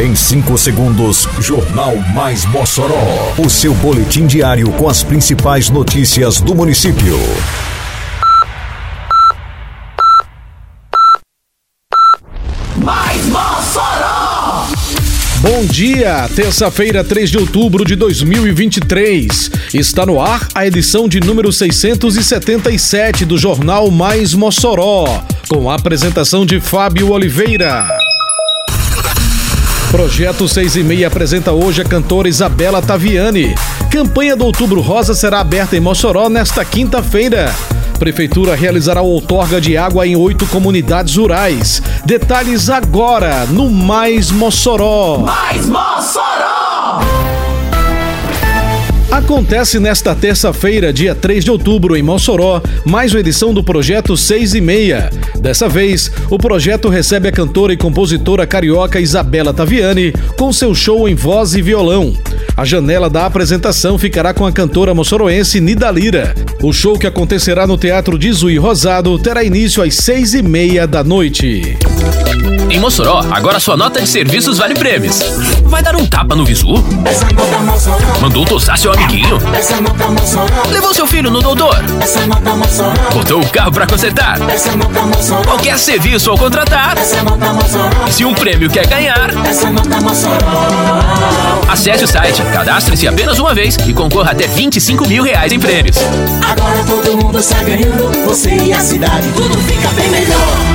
Em 5 segundos, Jornal Mais Mossoró. O seu boletim diário com as principais notícias do município. Mais Mossoró! Bom dia, terça-feira, 3 de outubro de 2023. Está no ar a edição de número 677 do Jornal Mais Mossoró, com a apresentação de Fábio Oliveira. Projeto 6 e meia apresenta hoje a cantora Isabela Taviani. Campanha do Outubro Rosa será aberta em Mossoró nesta quinta-feira. Prefeitura realizará outorga de água em oito comunidades rurais. Detalhes agora no Mais Mossoró. Mais Mossoró! Acontece nesta terça-feira, dia 3 de outubro, em Mossoró, mais uma edição do projeto 6 e meia. Dessa vez, o projeto recebe a cantora e compositora carioca Isabela Taviani com seu show em voz e violão. A janela da apresentação ficará com a cantora moçoroense Nida Lira. O show que acontecerá no Teatro de Zui Rosado terá início às seis e meia da noite. Em Mossoró, agora sua nota de serviços vale prêmios. Vai dar um tapa no visu? Mandou tossar seu amiguinho? Levou seu filho no doutor? Botou o carro pra consertar? Qualquer serviço ao contratar? Se um prêmio quer ganhar? Acesse o site, cadastre-se apenas uma vez e concorra até 25 mil reais em prêmios. Agora todo mundo está ganhando, você e a cidade, tudo fica bem melhor.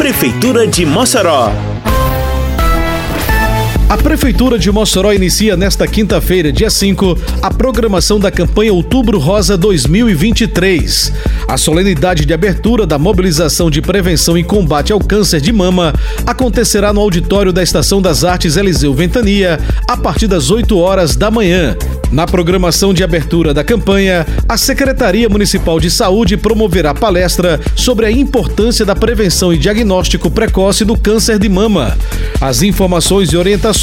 Prefeitura de Mossoró. A Prefeitura de Mossoró inicia nesta quinta-feira, dia 5, a programação da campanha Outubro Rosa 2023. A solenidade de abertura da mobilização de prevenção e combate ao câncer de mama acontecerá no auditório da Estação das Artes Eliseu Ventania, a partir das 8 horas da manhã. Na programação de abertura da campanha, a Secretaria Municipal de Saúde promoverá palestra sobre a importância da prevenção e diagnóstico precoce do câncer de mama. As informações e orientações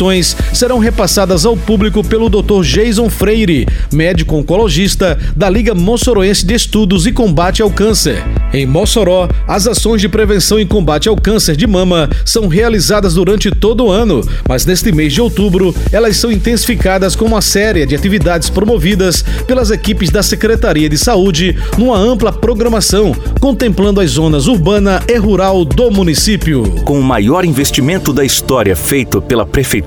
serão repassadas ao público pelo Dr. Jason Freire, médico oncologista da Liga Mossoroense de Estudos e Combate ao Câncer. Em Mossoró, as ações de prevenção e combate ao câncer de mama são realizadas durante todo o ano, mas neste mês de outubro elas são intensificadas com uma série de atividades promovidas pelas equipes da Secretaria de Saúde numa ampla programação, contemplando as zonas urbana e rural do município. Com o maior investimento da história feito pela Prefeitura,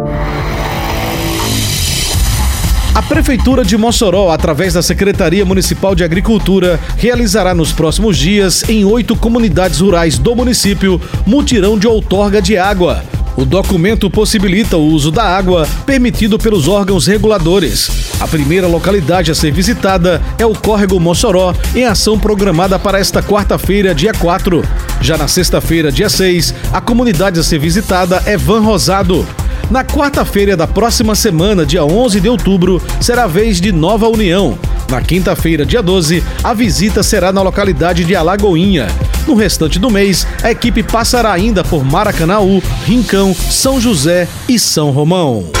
A Prefeitura de Mossoró, através da Secretaria Municipal de Agricultura, realizará nos próximos dias, em oito comunidades rurais do município, mutirão de outorga de água. O documento possibilita o uso da água permitido pelos órgãos reguladores. A primeira localidade a ser visitada é o Córrego Mossoró, em ação programada para esta quarta-feira, dia 4. Já na sexta-feira, dia 6, a comunidade a ser visitada é Van Rosado. Na quarta-feira da próxima semana, dia 11 de outubro, será a vez de Nova União. Na quinta-feira, dia 12, a visita será na localidade de Alagoinha. No restante do mês, a equipe passará ainda por Maracanaú, Rincão, São José e São Romão.